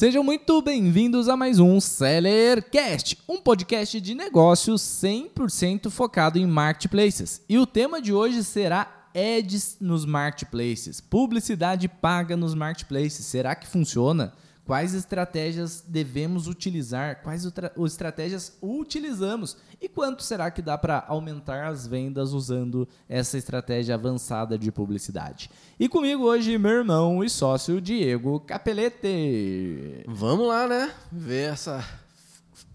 Sejam muito bem-vindos a mais um Sellercast, um podcast de negócios 100% focado em marketplaces. E o tema de hoje será ads nos marketplaces, publicidade paga nos marketplaces. Será que funciona? Quais estratégias devemos utilizar? Quais estratégias utilizamos? E quanto será que dá para aumentar as vendas usando essa estratégia avançada de publicidade? E comigo hoje, meu irmão e sócio Diego Capelete. Vamos lá, né? Ver essa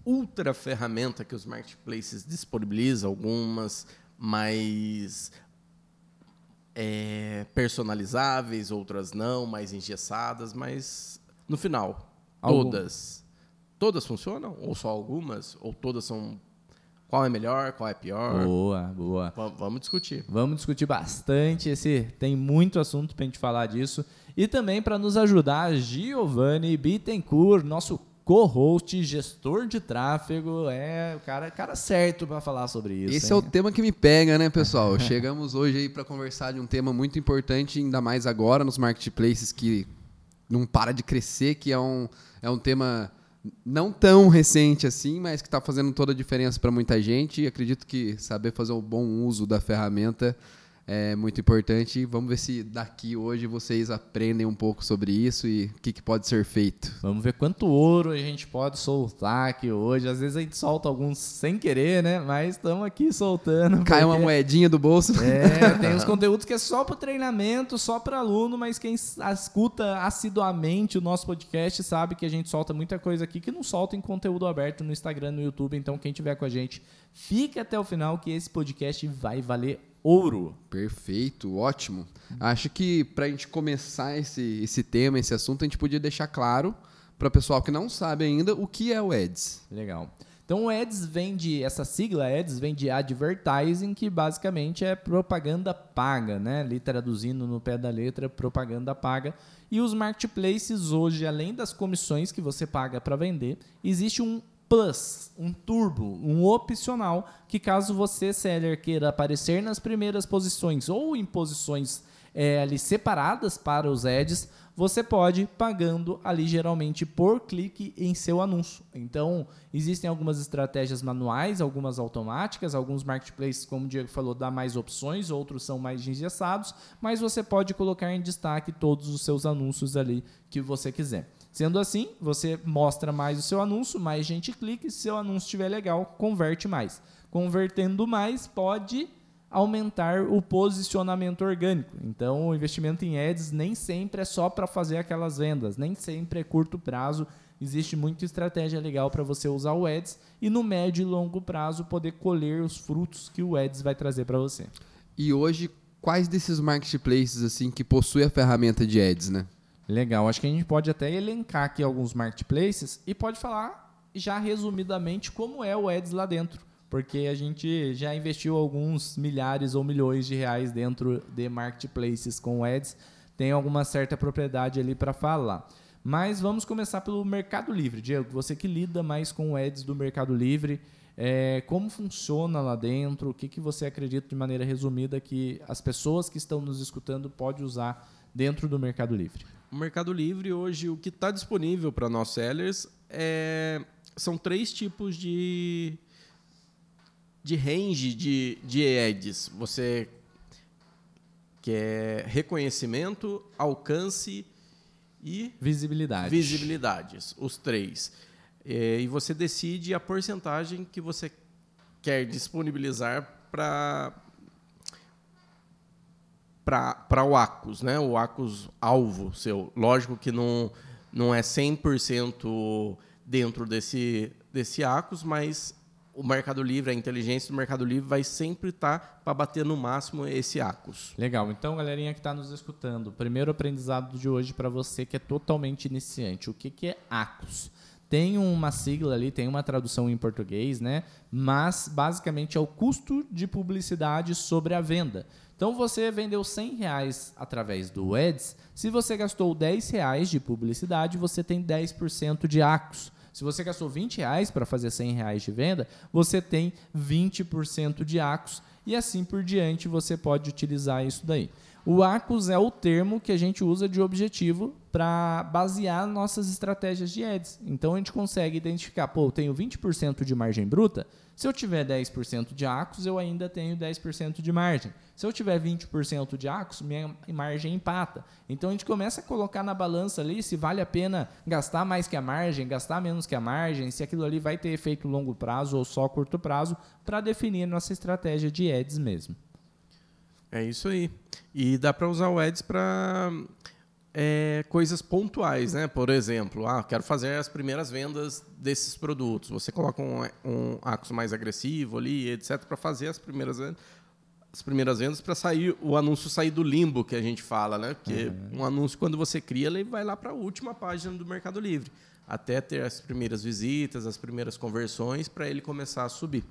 ultra ferramenta que os marketplaces disponibilizam, algumas mais é, personalizáveis, outras não, mais engessadas, mas no final, Algum. todas. Todas funcionam? Ou só algumas? Ou todas são. Qual é melhor? Qual é pior? Boa, boa. V vamos discutir. Vamos discutir bastante. Esse tem muito assunto para a gente falar disso. E também para nos ajudar, Giovanni Bittencourt, nosso co-host, gestor de tráfego, é o cara, cara certo para falar sobre isso. Esse hein? é o tema que me pega, né, pessoal? Chegamos hoje aí para conversar de um tema muito importante, ainda mais agora nos marketplaces que não para de crescer, que é um, é um tema não tão recente assim, mas que está fazendo toda a diferença para muita gente. E acredito que saber fazer um bom uso da ferramenta é muito importante. Vamos ver se daqui hoje vocês aprendem um pouco sobre isso e o que, que, pode ser feito. Vamos ver quanto ouro a gente pode soltar aqui hoje. Às vezes a gente solta alguns sem querer, né? Mas estamos aqui soltando. Cai porque... uma moedinha do bolso. É, tem uns conteúdos que é só para treinamento, só para aluno, mas quem escuta assiduamente o nosso podcast sabe que a gente solta muita coisa aqui que não solta em conteúdo aberto no Instagram, no YouTube. Então quem tiver com a gente, fique até o final que esse podcast vai valer ouro. Perfeito, ótimo. Acho que para a gente começar esse, esse tema, esse assunto, a gente podia deixar claro para o pessoal que não sabe ainda o que é o Ads. Legal. Então o Ads vem de essa sigla Ads vem de advertising, que basicamente é propaganda paga, né? Ali traduzindo no pé da letra, propaganda paga. E os marketplaces hoje, além das comissões que você paga para vender, existe um plus, um turbo, um opcional, que caso você, seller, queira aparecer nas primeiras posições ou em posições é, ali separadas para os ads, você pode pagando ali geralmente por clique em seu anúncio. Então, existem algumas estratégias manuais, algumas automáticas, alguns marketplaces, como o Diego falou, dá mais opções, outros são mais engessados, mas você pode colocar em destaque todos os seus anúncios ali que você quiser. Sendo assim, você mostra mais o seu anúncio, mais gente clica, e se seu anúncio estiver legal, converte mais. Convertendo mais, pode aumentar o posicionamento orgânico. Então, o investimento em ads nem sempre é só para fazer aquelas vendas, nem sempre é curto prazo. Existe muita estratégia legal para você usar o ads e no médio e longo prazo poder colher os frutos que o ads vai trazer para você. E hoje, quais desses marketplaces assim que possuem a ferramenta de ads, né? Legal. Acho que a gente pode até elencar aqui alguns marketplaces e pode falar já resumidamente como é o Ads lá dentro. Porque a gente já investiu alguns milhares ou milhões de reais dentro de marketplaces com Ads. Tem alguma certa propriedade ali para falar. Mas vamos começar pelo Mercado Livre. Diego, você que lida mais com Ads do Mercado Livre, é, como funciona lá dentro? O que, que você acredita de maneira resumida que as pessoas que estão nos escutando podem usar dentro do Mercado Livre? O Mercado Livre hoje, o que está disponível para nós sellers é, são três tipos de, de range de, de ads. Você quer reconhecimento, alcance e visibilidade. Visibilidades, os três. É, e você decide a porcentagem que você quer disponibilizar para para o ACUS, né? o ACUS alvo seu. Lógico que não, não é 100% dentro desse, desse ACUS, mas o Mercado Livre, a inteligência do Mercado Livre vai sempre estar tá para bater no máximo esse ACUS. Legal. Então, galerinha que está nos escutando, primeiro aprendizado de hoje para você que é totalmente iniciante. O que, que é ACUS? Tem uma sigla ali, tem uma tradução em português, né? Mas basicamente é o custo de publicidade sobre a venda. Então você vendeu 100 reais através do Ads. Se você gastou 10 reais de publicidade, você tem 10% de ACOS. Se você gastou 20 reais para fazer 100 reais de venda, você tem 20% de ACOS e assim por diante você pode utilizar isso daí. O ACUS é o termo que a gente usa de objetivo para basear nossas estratégias de ads. Então a gente consegue identificar, pô, eu tenho 20% de margem bruta, se eu tiver 10% de ACUS, eu ainda tenho 10% de margem. Se eu tiver 20% de ACUS, minha margem empata. Então a gente começa a colocar na balança ali se vale a pena gastar mais que a margem, gastar menos que a margem, se aquilo ali vai ter efeito longo prazo ou só curto prazo, para definir nossa estratégia de ads mesmo. É isso aí. E dá para usar o Ads para é, coisas pontuais, né? Por exemplo, ah, quero fazer as primeiras vendas desses produtos. Você coloca um, um Acos mais agressivo ali, etc, para fazer as primeiras vendas. As primeiras vendas para sair o anúncio sair do limbo que a gente fala, né? Porque uhum. um anúncio quando você cria ele vai lá para a última página do Mercado Livre, até ter as primeiras visitas, as primeiras conversões para ele começar a subir.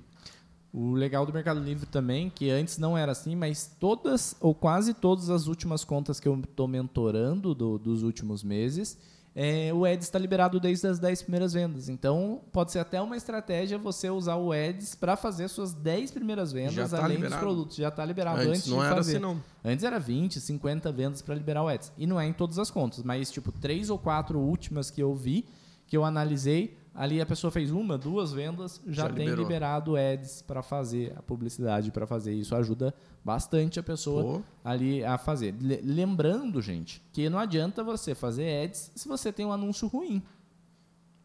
O legal do Mercado Livre também, que antes não era assim, mas todas ou quase todas as últimas contas que eu estou mentorando do, dos últimos meses, é, o Eds está liberado desde as 10 primeiras vendas. Então, pode ser até uma estratégia você usar o Eds para fazer suas 10 primeiras vendas, tá além liberado. dos produtos. Já está liberado antes, antes não de era fazer. Assim, não. Antes era 20, 50 vendas para liberar o Eds. E não é em todas as contas, mas tipo, três ou quatro últimas que eu vi, que eu analisei, Ali a pessoa fez uma, duas vendas, já, já tem liberado ads para fazer a publicidade para fazer. Isso ajuda bastante a pessoa Pô. ali a fazer. Lembrando, gente, que não adianta você fazer ads se você tem um anúncio ruim.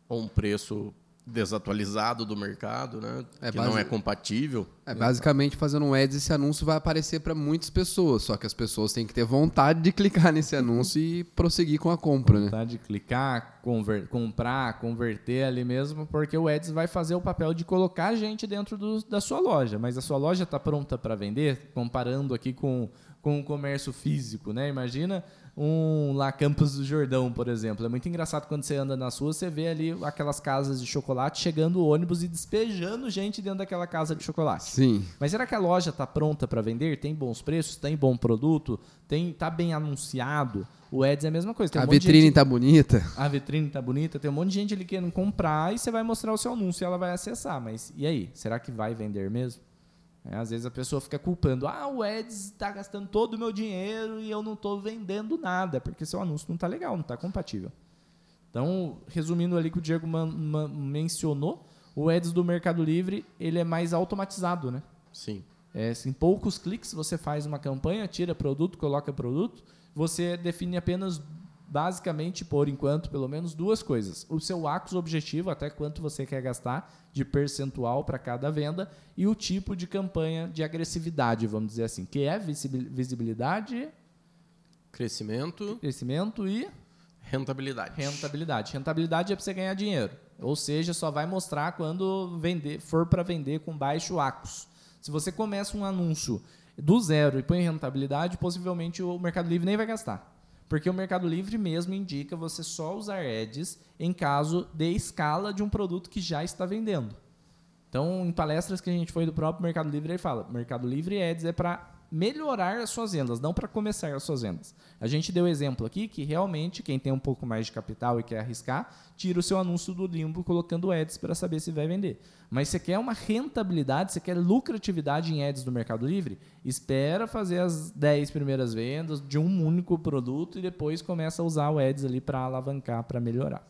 Ou um preço desatualizado do mercado, né? É que base... não é compatível. É, basicamente, fazendo um ads, esse anúncio vai aparecer para muitas pessoas, só que as pessoas têm que ter vontade de clicar nesse anúncio e prosseguir com a compra, né? vontade né? de clicar, conver... comprar, converter ali mesmo, porque o ads vai fazer o papel de colocar a gente dentro do, da sua loja, mas a sua loja está pronta para vender, comparando aqui com com o comércio físico, né? Imagina um lá Campos do Jordão, por exemplo. É muito engraçado quando você anda nas ruas, você vê ali aquelas casas de chocolate chegando o ônibus e despejando gente dentro daquela casa de chocolate. Sim. Mas será que a loja está pronta para vender? Tem bons preços? Tem bom produto? Tem tá bem anunciado? O Eds é a mesma coisa. Tem a um vitrine está bonita. A vitrine está bonita. Tem um monte de gente ali querendo comprar e você vai mostrar o seu anúncio e ela vai acessar. Mas e aí? Será que vai vender mesmo? É, às vezes a pessoa fica culpando, ah, o Eds está gastando todo o meu dinheiro e eu não estou vendendo nada, porque seu anúncio não está legal, não está compatível. Então, resumindo ali que o Diego mencionou, o Eds do Mercado Livre ele é mais automatizado, né? Sim. É, em poucos cliques você faz uma campanha, tira produto, coloca produto, você define apenas basicamente, por enquanto, pelo menos duas coisas. O seu ACOS objetivo, até quanto você quer gastar de percentual para cada venda, e o tipo de campanha de agressividade, vamos dizer assim, que é visibilidade, crescimento, crescimento e rentabilidade. Rentabilidade. Rentabilidade é para você ganhar dinheiro. Ou seja, só vai mostrar quando vender, for para vender com baixo ACOS. Se você começa um anúncio do zero e põe rentabilidade, possivelmente o Mercado Livre nem vai gastar. Porque o Mercado Livre mesmo indica você só usar ads em caso de escala de um produto que já está vendendo. Então, em palestras que a gente foi do próprio Mercado Livre, ele fala: Mercado Livre Ads é para melhorar as suas vendas, não para começar as suas vendas. A gente deu exemplo aqui que realmente quem tem um pouco mais de capital e quer arriscar, tira o seu anúncio do limbo colocando ads para saber se vai vender. Mas você quer uma rentabilidade, você quer lucratividade em ads do Mercado Livre? Espera fazer as 10 primeiras vendas de um único produto e depois começa a usar o ads ali para alavancar, para melhorar.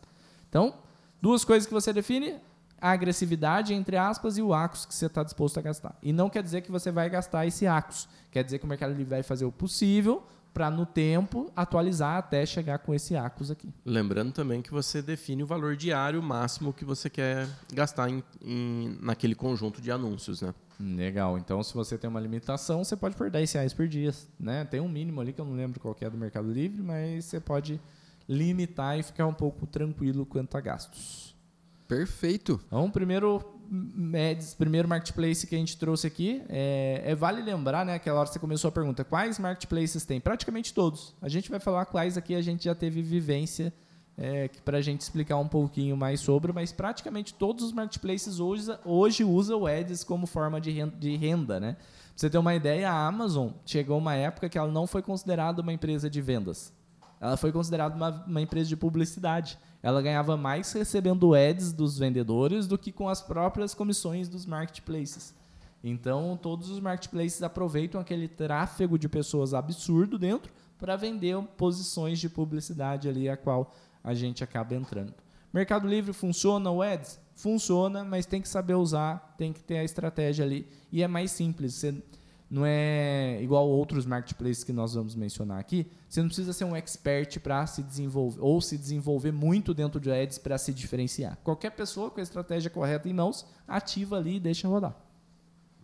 Então, duas coisas que você define, a agressividade, entre aspas, e o ACOS que você está disposto a gastar. E não quer dizer que você vai gastar esse ACOS. Quer dizer que o Mercado Livre vai fazer o possível para, no tempo, atualizar até chegar com esse ACOS aqui. Lembrando também que você define o valor diário máximo que você quer gastar em, em, naquele conjunto de anúncios, né? Legal. Então, se você tem uma limitação, você pode por 10 reais por dia. Né? Tem um mínimo ali que eu não lembro qual é do Mercado Livre, mas você pode limitar e ficar um pouco tranquilo quanto a gastos. Perfeito. Então, primeiro, primeiro marketplace que a gente trouxe aqui, é, é, vale lembrar, né, aquela hora você começou a pergunta, quais marketplaces tem? Praticamente todos. A gente vai falar quais aqui a gente já teve vivência é, para a gente explicar um pouquinho mais sobre, mas praticamente todos os marketplaces hoje, hoje usam o Ads como forma de renda, de renda, né? Pra você ter uma ideia, a Amazon chegou uma época que ela não foi considerada uma empresa de vendas. Ela foi considerada uma, uma empresa de publicidade ela ganhava mais recebendo ads dos vendedores do que com as próprias comissões dos marketplaces. Então, todos os marketplaces aproveitam aquele tráfego de pessoas absurdo dentro para vender posições de publicidade ali a qual a gente acaba entrando. Mercado Livre funciona o Ads? Funciona, mas tem que saber usar, tem que ter a estratégia ali. E é mais simples. Você não é igual outros marketplaces que nós vamos mencionar aqui. Você não precisa ser um expert para se desenvolver ou se desenvolver muito dentro de ads para se diferenciar. Qualquer pessoa com a estratégia correta em mãos, ativa ali e deixa rodar.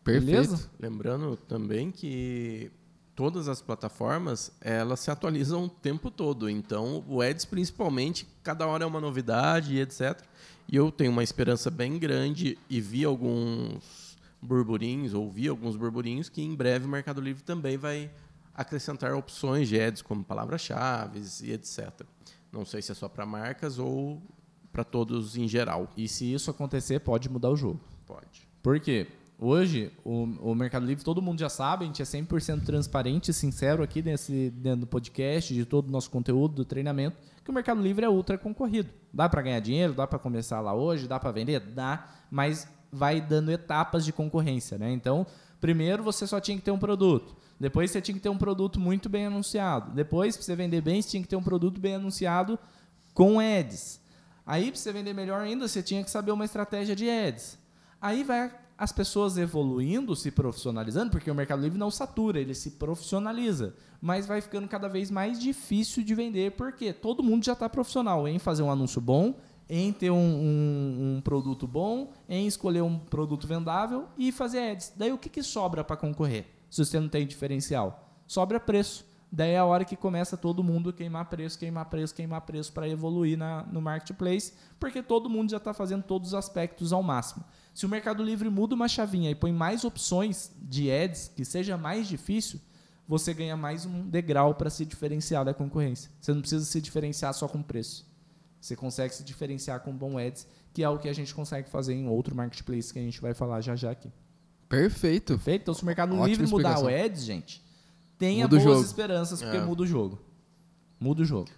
Perfeito. Beleza? Lembrando também que todas as plataformas elas se atualizam o tempo todo. Então, o Ads principalmente, cada hora é uma novidade e etc. E eu tenho uma esperança bem grande e vi alguns burburinhos, ou vi alguns burburinhos que em breve o Mercado Livre também vai acrescentar opções de ads como palavras-chave e etc. Não sei se é só para marcas ou para todos em geral. E se isso acontecer, pode mudar o jogo. Pode. Por quê? Hoje, o, o Mercado Livre, todo mundo já sabe, a gente é 100% transparente e sincero aqui nesse, dentro do podcast, de todo o nosso conteúdo, do treinamento, que o Mercado Livre é ultra concorrido. Dá para ganhar dinheiro, dá para começar lá hoje, dá para vender? Dá, mas vai dando etapas de concorrência. Né? Então, primeiro você só tinha que ter um produto. Depois você tinha que ter um produto muito bem anunciado. Depois, para você vender bem, você tinha que ter um produto bem anunciado com ads. Aí, para você vender melhor ainda, você tinha que saber uma estratégia de ads. Aí vai as pessoas evoluindo, se profissionalizando, porque o Mercado Livre não satura, ele se profissionaliza. Mas vai ficando cada vez mais difícil de vender, porque todo mundo já está profissional em fazer um anúncio bom, em ter um, um, um, produto bom, em escolher um produto vendável e fazer ads. Daí o que, que sobra para concorrer? Se você não tem diferencial? Sobra preço. Daí é a hora que começa todo mundo queimar preço, queimar preço, queimar preço para evoluir na, no marketplace, porque todo mundo já está fazendo todos os aspectos ao máximo. Se o Mercado Livre muda uma chavinha e põe mais opções de ads, que seja mais difícil, você ganha mais um degrau para se diferenciar da concorrência. Você não precisa se diferenciar só com preço. Você consegue se diferenciar com bom ads, que é o que a gente consegue fazer em outro marketplace que a gente vai falar já já aqui. Perfeito. Perfeito? Então, se o Mercado Ótima Livre mudar o ads, gente, tenha muda boas esperanças, porque é. muda o jogo. Muda o jogo.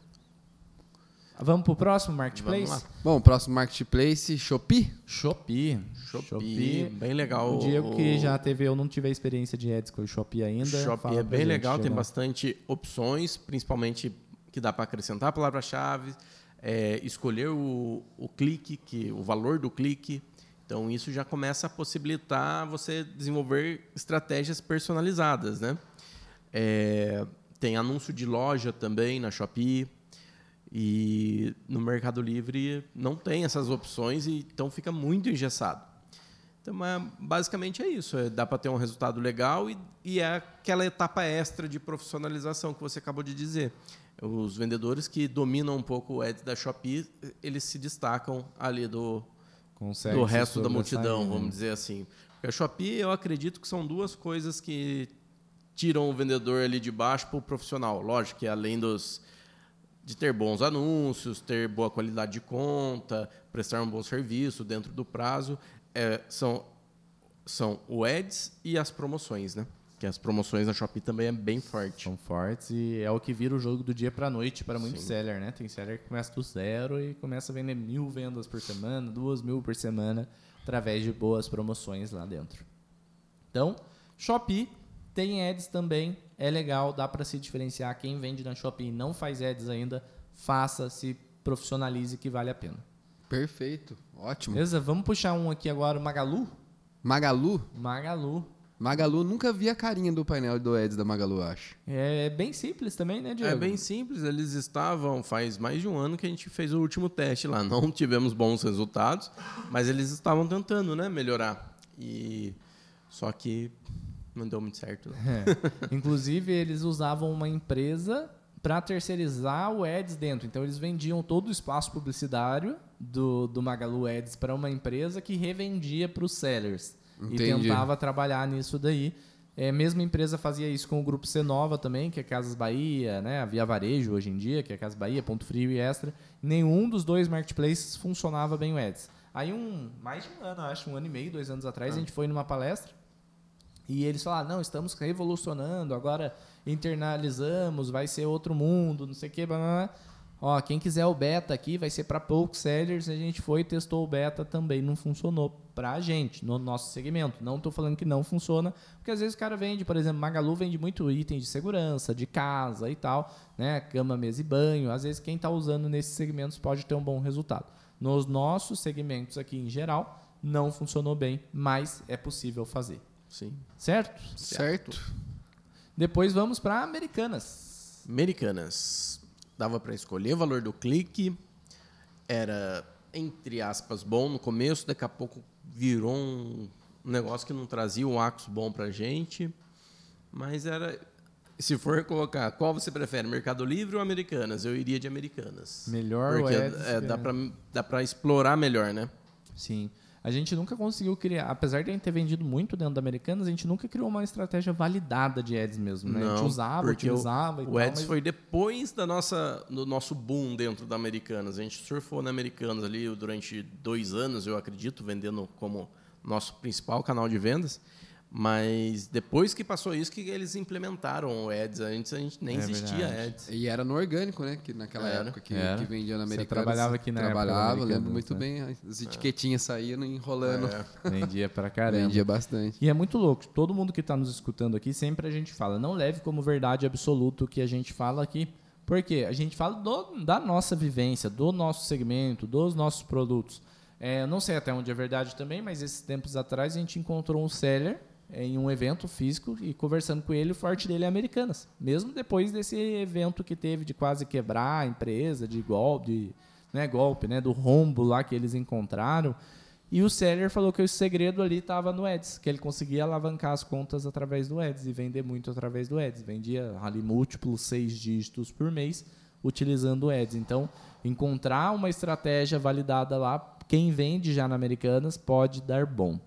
Vamos pro próximo marketplace? Bom, próximo marketplace, Shopee. Shopee. Shopee. Shopee. Bem legal. O Diego que já teve, eu não tive a experiência de ads com o Shopee ainda. Shopee é bem legal, tem bastante opções, principalmente que dá para acrescentar a palavra-chave, é, escolher o, o clique, que, o valor do clique. Então, isso já começa a possibilitar você desenvolver estratégias personalizadas. Né? É, tem anúncio de loja também na Shopee. E no Mercado Livre não tem essas opções e então fica muito engessado. Então, é, basicamente é isso. É, dá para ter um resultado legal e, e, é aquela etapa extra de profissionalização que você acabou de dizer. Os vendedores que dominam um pouco o ads da Shopee, eles se destacam ali do, do resto da multidão, vamos dizer assim. Porque a Shopee, eu acredito que são duas coisas que tiram o vendedor ali de baixo para o profissional. Lógico que além dos de ter bons anúncios, ter boa qualidade de conta, prestar um bom serviço dentro do prazo, é, são, são o ads e as promoções, né? Que as promoções na Shopee também é bem forte. São fortes e é o que vira o jogo do dia para a noite para muitos seller, né? Tem seller que começa do zero e começa a vender mil vendas por semana, duas mil por semana, através de boas promoções lá dentro. Então, Shopee tem ads também, é legal, dá para se diferenciar. Quem vende na Shopee e não faz ads ainda, faça, se profissionalize que vale a pena. Perfeito, ótimo. Beleza, vamos puxar um aqui agora, o Magalu? Magalu? Magalu. Magalu, nunca vi a carinha do painel do Ads da Magalu, acho. É, é bem simples também, né, Diego? É bem simples. Eles estavam, faz mais de um ano que a gente fez o último teste lá. Não tivemos bons resultados, mas eles estavam tentando, né, melhorar. E só que não deu muito certo. É. Inclusive, eles usavam uma empresa para terceirizar o Ads dentro. Então, eles vendiam todo o espaço publicitário do, do Magalu Ads para uma empresa que revendia para os sellers. Entendi. E tentava trabalhar nisso daí. É, a mesma empresa fazia isso com o grupo Cenova também, que é Casas Bahia, né? a Via Varejo hoje em dia, que é Casas Bahia, Ponto Frio e Extra. Nenhum dos dois marketplaces funcionava bem o Ads. Aí, um, mais de um ano, acho, um ano e meio, dois anos atrás, ah. a gente foi numa palestra e eles falaram, não, estamos revolucionando, agora internalizamos, vai ser outro mundo, não sei o quê. Blá, blá, blá. Ó, quem quiser o beta aqui vai ser para poucos sellers. A gente foi e testou o beta também, não funcionou para a gente, no nosso segmento. Não estou falando que não funciona, porque às vezes o cara vende, por exemplo, Magalu vende muito item de segurança, de casa e tal, né? Cama, mesa e banho. Às vezes quem está usando nesses segmentos pode ter um bom resultado. Nos nossos segmentos aqui em geral, não funcionou bem, mas é possível fazer. Sim. Certo? Certo. Depois vamos para Americanas. Americanas. Dava para escolher o valor do clique. Era, entre aspas, bom no começo, daqui a pouco virou um negócio que não trazia um Acos bom para gente. Mas era. Se for colocar qual você prefere, Mercado Livre ou Americanas? Eu iria de Americanas. Melhor Porque Ads, é, dá é. para explorar melhor, né? Sim. A gente nunca conseguiu criar, apesar de a gente ter vendido muito dentro da Americanas, a gente nunca criou uma estratégia validada de ads mesmo, né? a gente usava, utilizava o, e o tal, Ads mas- foi depois da nossa, do nosso boom dentro da Americanas. A gente surfou na Americanas ali durante dois anos, eu acredito, vendendo como nosso principal canal de vendas. Mas depois que passou isso, que eles implementaram o Ads. Antes a gente nem É existia verdade. Ads. E era no orgânico, né? Que naquela Era. época que, Era. que vendia na Você Americanas. trabalhava aqui na Trabalhava, lembro muito né? bem. As etiquetinhas saíam enrolando. É. vendia pra caramba. Vendia bastante. E é muito louco. Todo mundo que está nos escutando aqui, sempre a gente fala, não leve como verdade absoluto o que a gente fala aqui. Porque a gente fala do- da nossa vivência, do nosso segmento, dos nossos produtos. É, eu não sei até onde é verdade também, mas esses tempos atrás a gente encontrou um seller é, em um evento físico e conversando com ele, o forte dele é Americanas. Mesmo depois desse evento que teve de quase quebrar a empresa, de golpe, né, golpe, né, do rombo lá que eles encontraram. E o seller falou que o segredo ali estava no Ads, que ele conseguia alavancar as contas através do Ads e vender muito através do Ads. Vendia ali múltiplos seis dígitos por mês utilizando o Ads. Então, encontrar uma estratégia validada lá, quem vende já na Americanas pode dar bom.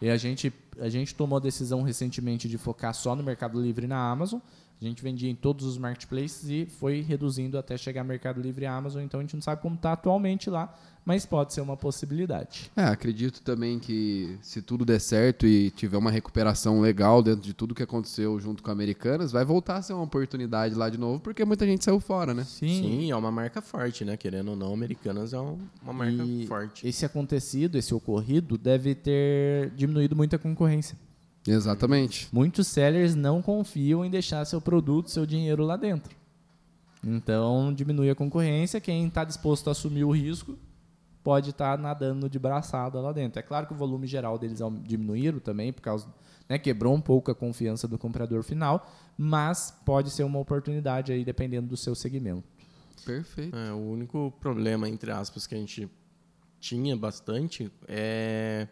E a gente, a gente tomou a decisão recentemente de focar só no Mercado Livre e na Amazon. A gente vendia em todos os marketplaces e foi reduzindo até chegar Mercado Livre e Amazon. Então a gente não sabe como está atualmente lá, mas pode ser uma possibilidade. É, acredito também que se tudo der certo e tiver uma recuperação legal dentro de tudo que aconteceu junto com a Americanas, vai voltar a ser uma oportunidade lá de novo, porque muita gente saiu fora, né? Sim, é uma marca forte, né? Querendo ou não, Americanas é um- uma marca E forte. Esse acontecido, esse ocorrido, deve ter diminuído muito a concorrência. Exatamente. Muitos sellers não confiam em deixar seu produto, seu dinheiro lá dentro. Então, diminui a concorrência. Quem está disposto a assumir o risco pode estar nadando de braçada lá dentro. É claro que o volume geral deles diminuíram também, por causa. Né, quebrou um pouco a confiança do comprador final, mas pode ser uma oportunidade aí, dependendo do seu segmento. Perfeito. É, o único problema, entre aspas, que a gente tinha bastante é.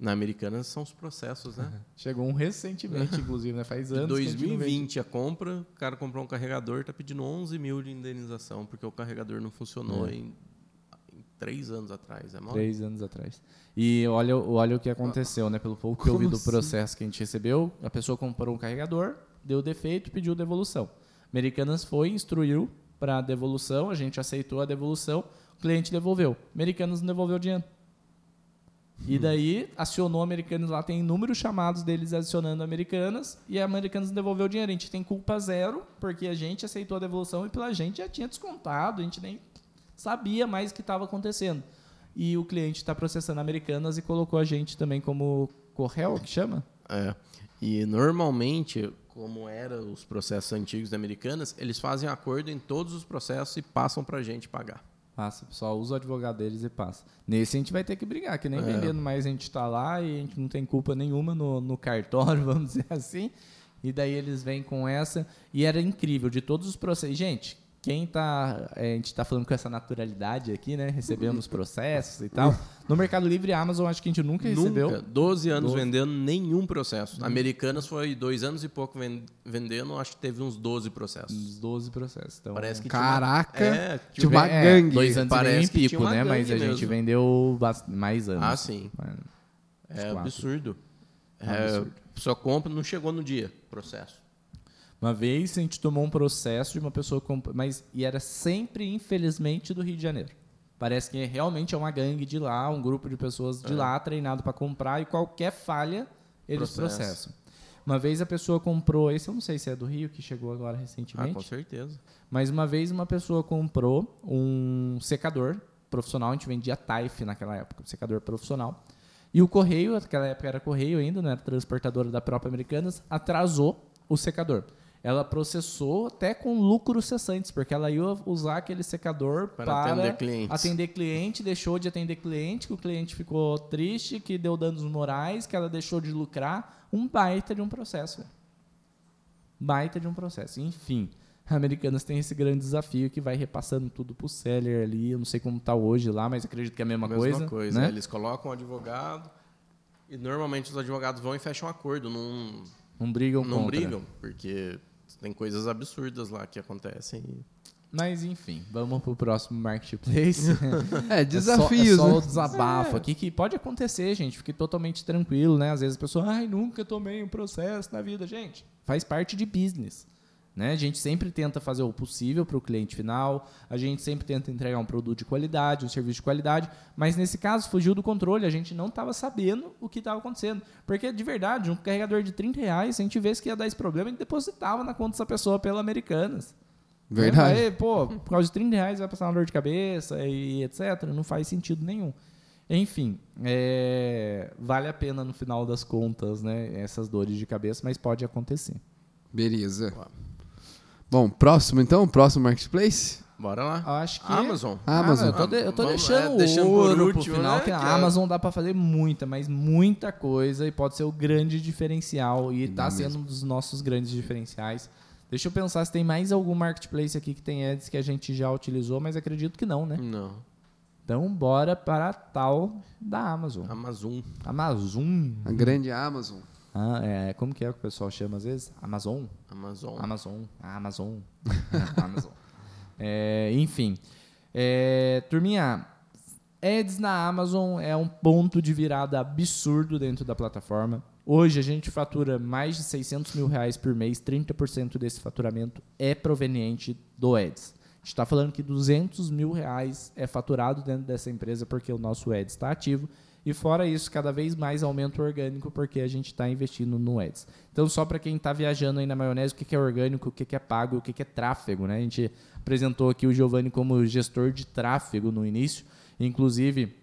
Na Americanas são os processos, né? Chegou um recentemente, inclusive, né? Faz anos. a vê. 2020 a compra, o cara comprou um carregador, tá pedindo 11 mil de indenização, porque o carregador não funcionou É. em, em três anos atrás. É mole? Três anos atrás. E olha, olha o que aconteceu, né? Pelo pouco que eu vi do assim? processo que a gente recebeu, a pessoa comprou um carregador, deu defeito, pediu devolução. Americanas foi, instruiu para devolução, a gente aceitou a devolução, o cliente devolveu. Americanas não devolveu o dinheiro. E daí acionou Americanas lá, tem inúmeros chamados deles adicionando Americanas, e a Americanas devolveu o dinheiro. A gente tem culpa zero, porque a gente aceitou a devolução e pela gente já tinha descontado, a gente nem sabia mais o que estava acontecendo. E o cliente está processando Americanas e colocou a gente também como correio, que chama? É. E normalmente, como eram os processos antigos da Americanas, eles fazem acordo em todos os processos e passam para a gente pagar. Passa, só usa o advogado deles e passa. Nesse a gente vai ter que brigar, que nem vendendo mais a gente está lá e a gente não tem culpa nenhuma no, no cartório, vamos dizer assim. E daí eles vêm com essa. E era incrível, de todos os processos. Gente, quem tá. é, a gente está falando com essa naturalidade aqui, né? Recebemos processos e tal. No Mercado Livre e Amazon, acho que a gente nunca recebeu. Nunca. 12 anos 12. vendendo nenhum processo. Americanas foi dois anos e pouco ven- vendendo, acho que teve uns 12 processos. Uns 12 processos. Então, Parece que Caraca. tinha uma, é, Tinha tinha uma é, gangue. Dois anos Parece e uma né? Mas a gente mesmo. vendeu mais anos. Ah, sim. É quatro. absurdo. É É, absurdo. Só compra, não chegou no dia, processo. Uma vez a gente tomou um processo de uma pessoa, mas e era sempre, infelizmente, do Rio de Janeiro. Parece que realmente é uma gangue de lá, um grupo de pessoas de lá treinado para comprar e qualquer falha eles Processo. processam. Uma vez a pessoa comprou, esse eu não sei se é do Rio, que chegou agora Ah, recentemente. com certeza. Mas uma vez uma pessoa comprou um secador profissional, a gente vendia Taif naquela época, um secador profissional. E o correio, naquela época era correio ainda, não era transportadora da própria Americanas, atrasou o secador. Ela processou até com lucros cessantes, porque ela ia usar aquele secador Para para, atender clientes. atender cliente, deixou de atender cliente, que o cliente ficou triste, que deu danos morais, que ela deixou de lucrar. Um baita de um processo. Baita de um processo. Enfim, a Americanas tem esse grande desafio que vai repassando tudo pro seller ali. Eu não sei como tá hoje lá, mas acredito que é a mesma, Mesma coisa. coisa. né? Eles colocam um advogado e normalmente os advogados vão e fecham um acordo. Não, Não brigam não contra. brigam, porque tem coisas absurdas lá que acontecem. e- Mas enfim, vamos pro próximo marketplace. É, É desafios, só, é só o né? desabafo aqui que pode acontecer, gente. Fique totalmente tranquilo, né? Às vezes a pessoa, ai, nunca tomei um processo na vida. Gente, faz parte de business. Né? A gente sempre tenta fazer o possível para o cliente final, a gente sempre tenta entregar um produto de qualidade, um serviço de qualidade, mas nesse caso fugiu do controle, a gente não estava sabendo o que estava acontecendo. Porque, de verdade, um carregador de 30 reais, se a gente visse que ia dar esse problema, a gente depositava na conta dessa pessoa pela Americanas. Verdade. Aí, pô, por causa de 30 reais vai passar uma dor de cabeça e etc. Não faz sentido nenhum. Enfim, é, vale a pena no final das contas, né? Essas dores de cabeça, mas pode acontecer. Beleza. Bom, próximo então, próximo marketplace? Bora lá. Eu acho que. Amazon. Amazon. eu tô, de- eu tô Vamos- deixando, é, deixando o ouro último, pro final, né, que que a é- Amazon dá pra fazer muita, mas muita coisa e pode ser o grande diferencial e Dá tá sendo um dos nossos grandes diferenciais. Deixa eu pensar se tem mais algum marketplace aqui que tem ads que a gente já utilizou, mas acredito que não, né? Não. Então, bora para a tal da Amazon. Amazon. Amazon. A grande Amazon. Ah, é, como que é que o pessoal chama às vezes? Amazon? Amazon. Amazon. Amazon. Amazon. É, enfim. É, turminha, ads na Amazon é um ponto de virada absurdo dentro da plataforma. Hoje a gente fatura mais de 600 mil reais por mês, 30% desse faturamento é proveniente do ads. A gente está falando que 200 mil reais é faturado dentro dessa empresa porque o nosso ads está ativo. E fora isso, cada vez mais aumenta o orgânico porque a gente está investindo no ads. Então, só para quem está viajando aí na maionese, o que que é orgânico, o que que é pago, o que que é tráfego. Né? A gente apresentou aqui o Giovanni como gestor de tráfego no início. Inclusive,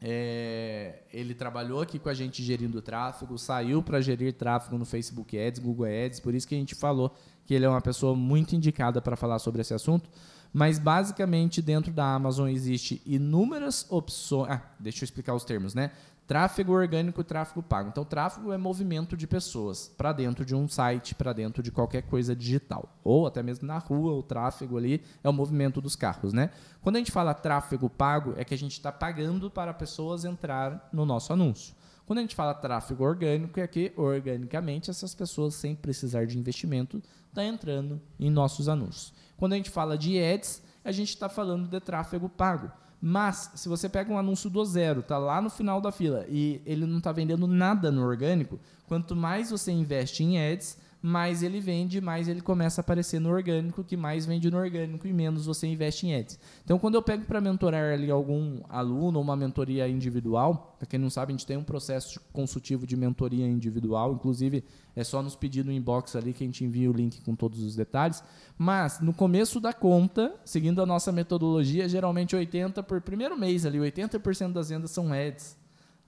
é, ele trabalhou aqui com a gente gerindo tráfego, saiu para gerir tráfego no Facebook Ads, Google Ads, por isso que a gente falou que ele é uma pessoa muito indicada para falar sobre esse assunto. Mas basicamente dentro da Amazon existe inúmeras opções. Ah, deixa eu explicar os termos, né? Tráfego orgânico e tráfego pago. Então, tráfego é movimento de pessoas para dentro de um site, para dentro de qualquer coisa digital. Ou até mesmo na rua, o tráfego ali é o movimento dos carros, né? Quando a gente fala tráfego pago, é que a gente está pagando para pessoas entrar no nosso anúncio. Quando a gente fala tráfego orgânico, é que organicamente essas pessoas, sem precisar de investimento, estão entrando em nossos anúncios. Quando a gente fala de ads, a gente está falando de tráfego pago. Mas, se você pega um anúncio do zero, tá lá no final da fila e ele não está vendendo nada no orgânico, quanto mais você investe em ads, mais ele vende, mais ele começa a aparecer no orgânico, que mais vende no orgânico e menos você investe em ads. Então, quando eu pego para mentorar ali algum aluno ou uma mentoria individual, para quem não sabe, a gente tem um processo consultivo de mentoria individual, inclusive é só nos pedir no inbox ali que a gente envia o link com todos os detalhes. Mas no começo da conta, seguindo a nossa metodologia, geralmente 80 por primeiro mês ali, 80% das vendas são ads.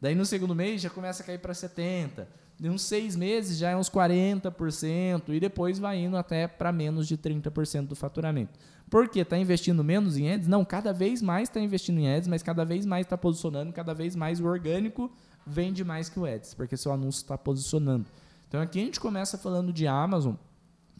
Daí no segundo mês já começa a cair para 70. Em uns seis meses já é uns 40% e depois vai indo até para menos de 30% do faturamento. Por quê? Está investindo menos em ads? Não, cada vez mais está investindo em ads, mas cada vez mais está posicionando, cada vez mais o orgânico vende mais que o ads, porque seu anúncio está posicionando. Então aqui a gente começa falando de Amazon,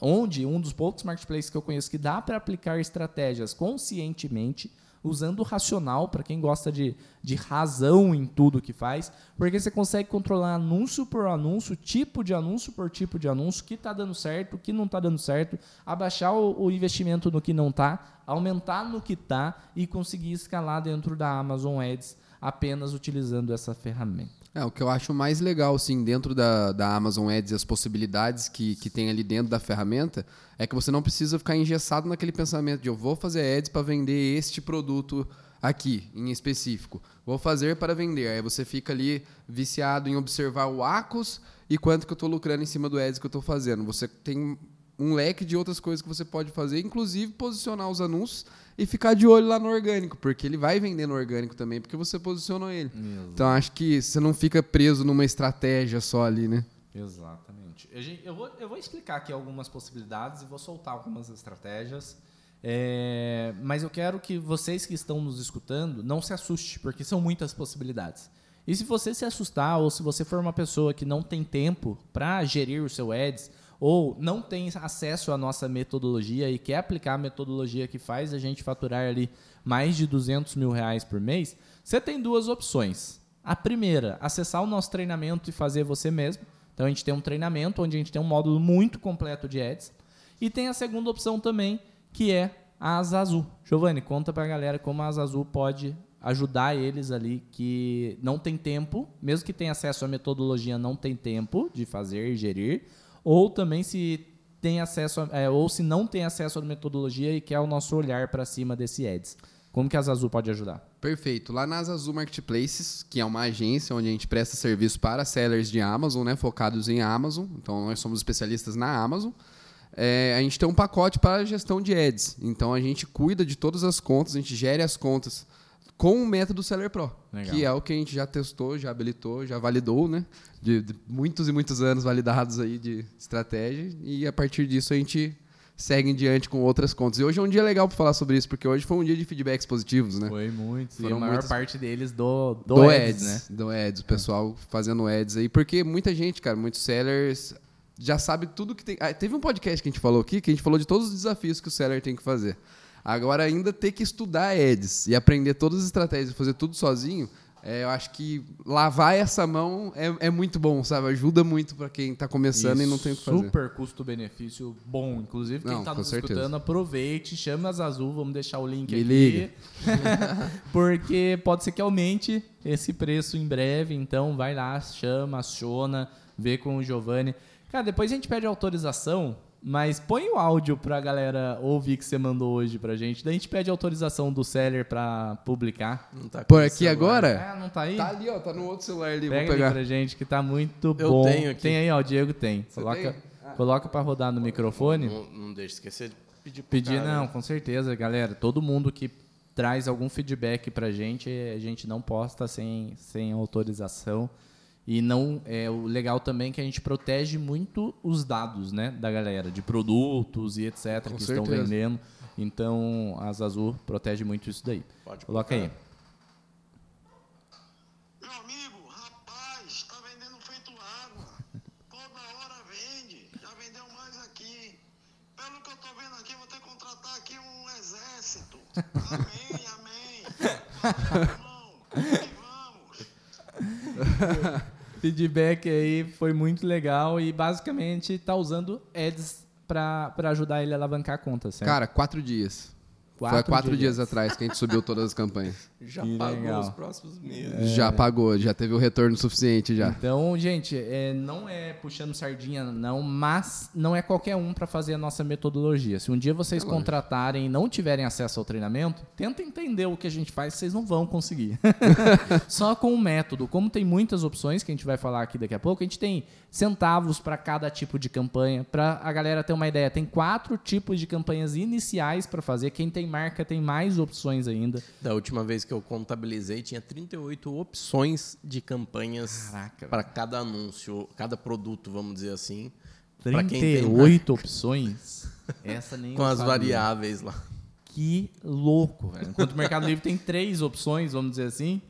onde um dos poucos marketplaces que eu conheço que dá para aplicar estratégias conscientemente, usando o racional, para quem gosta de, de razão em tudo que faz, porque você consegue controlar anúncio por anúncio, tipo de anúncio por tipo de anúncio, que está dando certo, o que não está dando certo, abaixar o, o investimento no que não está, aumentar no que está e conseguir escalar dentro da Amazon Ads apenas utilizando essa ferramenta. É, o que eu acho mais legal, assim, dentro da, da Amazon Ads e as possibilidades que, que tem ali dentro da ferramenta, é que você não precisa ficar engessado naquele pensamento de eu vou fazer ads para vender este produto aqui, em específico. Vou fazer para vender. Aí você fica ali viciado em observar o ACOS e quanto que eu estou lucrando em cima do ads que eu estou fazendo. Você tem um leque de outras coisas que você pode fazer, inclusive posicionar os anúncios e ficar de olho lá no orgânico, porque ele vai vender no orgânico também, porque você posicionou ele. Exato. Então acho que você não fica preso numa estratégia só ali, né? Exatamente. Eu vou, eu vou explicar aqui algumas possibilidades e vou soltar algumas estratégias. É, mas eu quero que vocês que estão nos escutando não se assustem, porque são muitas possibilidades. E se você se assustar, ou se você for uma pessoa que não tem tempo para gerir o seu ads, ou não tem acesso à nossa metodologia e quer aplicar a metodologia que faz a gente faturar ali mais de 200 mil reais por mês, você tem duas opções. A primeira, acessar o nosso treinamento e fazer você mesmo. Então a gente tem um treinamento onde a gente tem um módulo muito completo de ads. E tem a segunda opção também, que é a Asa Azul. Giovanni, conta para a galera como a Asa Azul pode ajudar eles ali que não tem tempo, mesmo que tenha acesso à metodologia, não tem tempo de fazer e gerir, ou também se tem acesso, a, é, ou se não tem acesso à metodologia e quer o nosso olhar para cima desse ads. Como que a Azul pode ajudar? Perfeito. Lá nas Azul Marketplaces, que é uma agência onde a gente presta serviço para sellers de Amazon, né, focados em Amazon. Então, nós somos especialistas na Amazon é, a gente tem um pacote para gestão de ads. Então a gente cuida de todas as contas, a gente gere as contas com o método Seller Pro, Legal. que é o que a gente já testou, já habilitou, já validou, né? De, de, muitos e muitos anos validados aí de estratégia e a partir disso a gente segue em diante com outras contas. E hoje é um dia legal para falar sobre isso, porque hoje foi um dia de feedbacks positivos, né? Foi muito. Foram e a maior muitas... parte deles do, do, do ads, ads, né? Do ads, o pessoal é. fazendo ads aí, porque muita gente, cara, muitos sellers já sabe tudo que tem. Ah, teve um podcast que a gente falou aqui que a gente falou de todos os desafios que o seller tem que fazer. Agora, ainda ter que estudar ads e aprender todas as estratégias e fazer tudo sozinho, é, eu acho que lavar essa mão é, é muito bom, sabe? Ajuda muito para quem está começando e, e, não tem o que fazer. Super custo-benefício bom. Inclusive, quem está nos certeza. escutando, aproveite, chama as Azul, vamos deixar o link Me aqui. Liga. porque pode ser que aumente esse preço em breve. Então, vai lá, chama, aciona, vê com o Giovanni. Cara, depois a gente pede autorização, mas põe o áudio pra galera ouvir que você mandou hoje pra gente. Daí a gente pede autorização do seller pra publicar. Não tá Por aqui agora? É, não tá aí? Tá ali, ó, tá no outro celular ali. Pega Vou pegar. pra gente que tá muito Eu bom. tenho aqui. Tem aí, ó, o Diego tem. Você coloca, tem? Ah. coloca pra rodar no microfone. Não, não deixa esquecer de pedir Pedir, cara, não, com certeza, galera. Todo mundo que traz algum feedback pra gente, a gente não posta sem, sem autorização. E não é o legal também é que a gente protege muito os dados, né, da galera, de produtos e etc Com que certeza. estão vendendo. Então, a Azul protege muito isso daí. Pode Coloca aí. Meu amigo, rapaz, está vendendo feito água. Toda hora vende. Já vendeu mais aqui. Pelo que eu estou vendo aqui, vou ter que contratar aqui um exército. Amém, amém. Vamos, vamos. feedback aí foi muito legal e basicamente tá usando ads para ajudar ele a alavancar a conta, certo? Cara, quatro dias. Quatro Foi há quatro dias. dias. atrás que a gente subiu todas as campanhas. Já que pagou legal. os próximos meses. É. Já pagou, já teve o retorno suficiente já. Então, gente, é, não é puxando sardinha, não, mas não é qualquer um para fazer a nossa metodologia. Se um dia vocês é contratarem e não tiverem acesso ao treinamento, tenta entender o que a gente faz, vocês não vão conseguir. Só com o método. Como tem muitas opções que a gente vai falar aqui daqui a pouco, a gente tem centavos para cada tipo de campanha. Para a galera ter uma ideia, tem quatro tipos de campanhas iniciais para fazer. Quem tem marca tem mais opções ainda. Da última vez que eu contabilizei, tinha 38 opções de campanhas para cada anúncio, cada produto, vamos dizer assim. 38 opções? Essa nem Com as sabia. variáveis lá. Que louco, velho. Enquanto o Mercado Livre tem três opções, vamos dizer assim.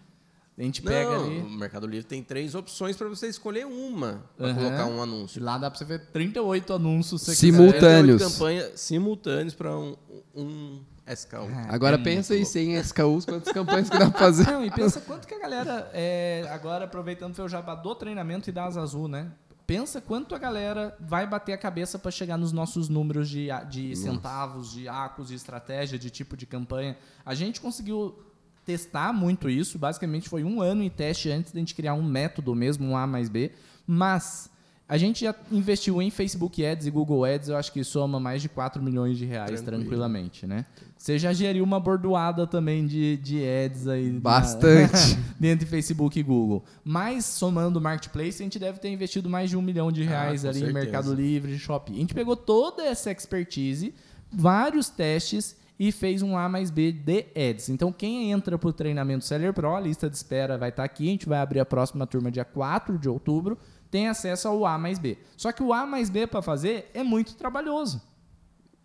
A gente pega Não, ali. O Mercado Livre tem três opções para você escolher uma para uhum. colocar um anúncio. Lá dá para você ver 38 anúncios simultâneos. campanha simultâneos para um, um SKU. Ah, agora é pensa aí sem SKUs, quantas campanhas que dá pra fazer. Não, e pensa quanto que a galera, é, agora aproveitando foi o jabá do treinamento e das azul, né? Pensa quanto a galera vai bater a cabeça para chegar nos nossos números de, de centavos, de acos, de estratégia, de tipo de campanha. A gente conseguiu testar muito isso. Basicamente foi um ano em teste antes de a gente criar um método mesmo, um A mais B. Mas a gente já investiu em Facebook Ads e Google Ads, eu acho que soma mais de 4 milhões de reais Tranquilo. tranquilamente, né? Você já geriu uma bordoada também de, de ads aí. na- Bastante. dentro de Facebook e Google. Mas, somando o Marketplace, a gente deve ter investido mais de um milhão de reais com ali em certeza. Mercado Livre, Shopee. A gente pegou toda essa expertise, vários testes e fez um A mais B de ads. Então, quem entra para o treinamento Seller Pro, a lista de espera vai estar aqui. A gente vai abrir a próxima turma dia 4 de outubro. Tem acesso ao A mais B. Só que o A mais B para fazer é muito trabalhoso.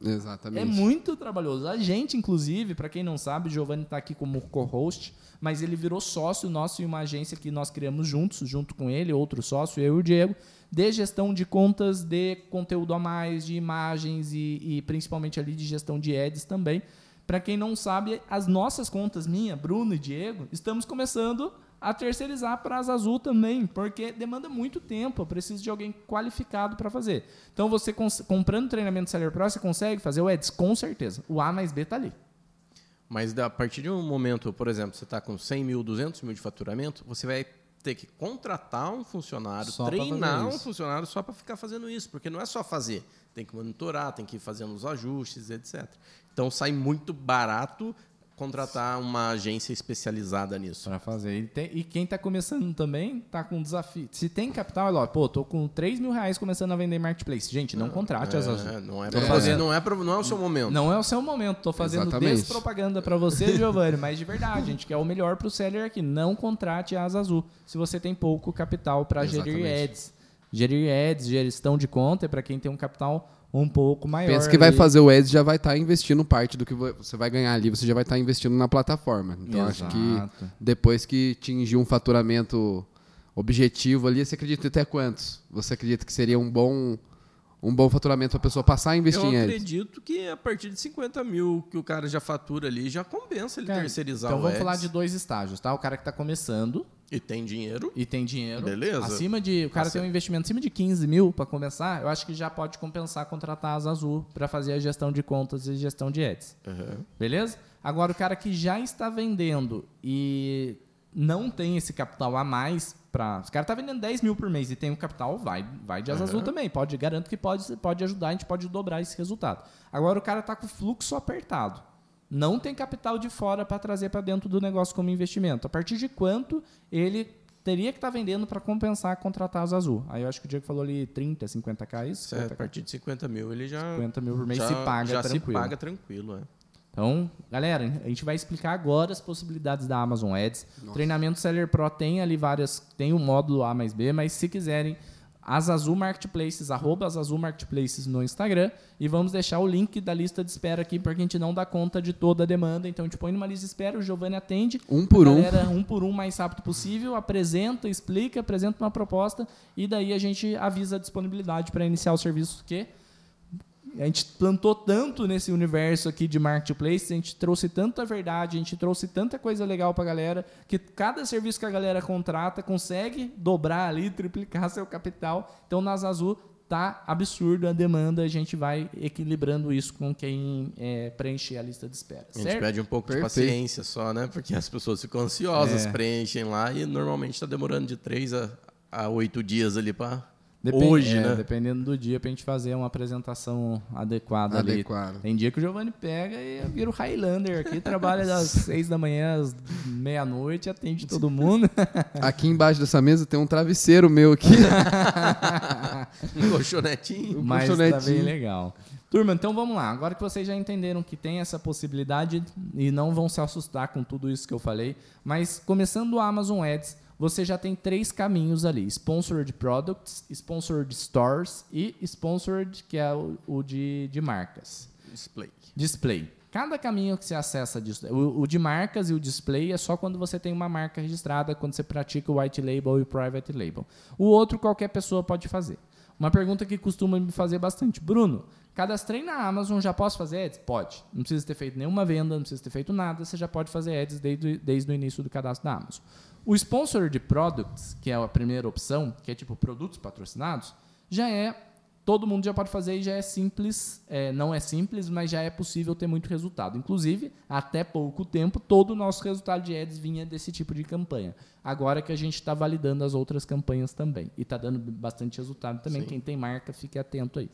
Exatamente. É muito trabalhoso. A gente, inclusive, para quem não sabe, o Giovanni está aqui como co-host, mas ele virou sócio nosso em uma agência que nós criamos juntos, junto com ele, outro sócio, eu e o Diego, de gestão de contas de conteúdo a mais, de imagens e, e principalmente ali de gestão de ads também. Para quem não sabe, as nossas contas, minha, Bruno e Diego, estamos começando a terceirizar para as Azul também, porque demanda muito tempo, eu preciso de alguém qualificado para fazer. Então, você comprando treinamento Seller Pro, você consegue fazer o Ads, com certeza. O A mais B tá ali. Mas da- a partir de um momento, por exemplo, você está com 100 mil, 200 mil de faturamento, você vai ter que contratar um funcionário, Só treinar um funcionário só para ficar fazendo isso, porque não é só fazer, tem que monitorar, tem que ir fazendo os ajustes, etc. Então sai muito barato contratar uma agência especializada nisso. Para fazer. E, tem- e quem está começando também tá com desafio. Se tem capital, é lógico, pô, tô com 3 mil reais começando a vender marketplace. Gente, não contrate as Azul. É, não é, pra fazendo- você, não é pra- não é o seu momento. Não é o seu momento, tô fazendo Exatamente. despropaganda para você, Giovanni, mas de verdade, a gente quer o melhor para o seller aqui. Não contrate a Asa Azul se você tem pouco capital para gerir ads. Gerir ads, gestão de conta é para quem tem um capital um pouco maior. Pensa que vai ali. fazer o Ads já vai estar investindo parte do que vo- você vai ganhar ali, você já vai estar investindo na plataforma. Então acho que Exato. depois que atingir um faturamento objetivo ali, você acredita até quantos? Você acredita que seria um bom um bom faturamento para a pessoa passar a investir Eu em Ads? acredito que a partir de 50 mil que o cara já fatura ali, já compensa ele Cara, terceirizar então o vamos ads. falar de dois estágios, tá? O cara que está começando E tem dinheiro. e tem dinheiro. Beleza. Acima de. O cara tem um investimento acima de 15 mil para começar, eu acho que já pode compensar contratar a Asa Azul para fazer a gestão de contas e gestão de ads. Uhum. Beleza? Agora, o cara que já está vendendo e não tem esse capital a mais para. Se o cara está vendendo 10 mil por mês e tem o capital, vai, vai de asa azul também. Pode, garanto que pode, pode ajudar, a gente pode dobrar esse resultado. Agora, o cara está com o fluxo apertado. Não tem capital de fora para trazer para dentro do negócio como investimento. A partir de quanto ele teria que estar vendendo para compensar contratar asa azul? Aí eu acho que o Diego falou ali 30, 50k, isso? Certo, a 50k, partir de 50 mil ele já, 50 mil por mês já, se paga já tranquilo. se paga tranquilo. É. Então, galera, a gente vai explicar agora as possibilidades da Amazon Ads. Treinamento Seller Pro tem ali várias, tem o módulo A mais B, mas se quiserem, as Azul Marketplaces, arroba as Azul Marketplaces no Instagram e vamos deixar o link da lista de espera aqui porque a gente não dá conta de toda a demanda. Então, a gente põe numa lista de espera, o Giovanni atende. Um por um. galera, um por um, mais rápido possível, apresenta, explica, apresenta uma proposta e daí a gente avisa a disponibilidade para iniciar o serviço que a gente plantou tanto nesse universo aqui de marketplace, a gente trouxe tanta verdade, a gente trouxe tanta coisa legal pra galera, que cada serviço que a galera contrata consegue dobrar ali, triplicar seu capital. Então, nas Azul tá absurdo a demanda, a gente vai equilibrando isso com quem é, preencher a lista de espera. A gente Certo? pede um pouco Perfeito. de paciência só, né? Porque as pessoas ficam ansiosas, É. preenchem lá e normalmente está demorando de 3 a, a 8 dias ali para Depen- hoje, é, né? Dependendo do dia, pra gente fazer uma apresentação adequada ali. Adequado. Tem dia que o Giovanni pega e vira o Highlander aqui, trabalha das seis da manhã às meia-noite, atende todo mundo. Aqui embaixo dessa mesa tem um travesseiro meu aqui. Um colchonetinho. Mas tá bem legal. Turma, então vamos lá. Agora que vocês já entenderam que tem essa possibilidade e não vão se assustar com tudo isso que eu falei, mas começando o Amazon Ads, você já tem três caminhos ali: Sponsored Products, Sponsored Stores e Sponsored, que é o, o de, de marcas. Display. Display. Cada caminho que você acessa o, o de marcas e o display é só quando você tem uma marca registrada, quando você pratica o white label e o private label. O outro qualquer pessoa pode fazer. Uma pergunta que costuma me fazer bastante, Bruno, cadastrei na Amazon, já posso fazer ads? Pode. Não precisa ter feito nenhuma venda, não precisa ter feito nada, você já pode fazer ads desde, desde o início do cadastro da Amazon. O sponsor de products, que é a primeira opção, que é tipo produtos patrocinados, já é todo mundo já pode fazer e já é simples. É, não é simples, mas já é possível ter muito resultado. Inclusive, até pouco tempo, todo o nosso resultado de ads vinha desse tipo de campanha. Agora que a gente está validando as outras campanhas também. E está dando bastante resultado também. Sim. Quem tem marca, fique atento aí.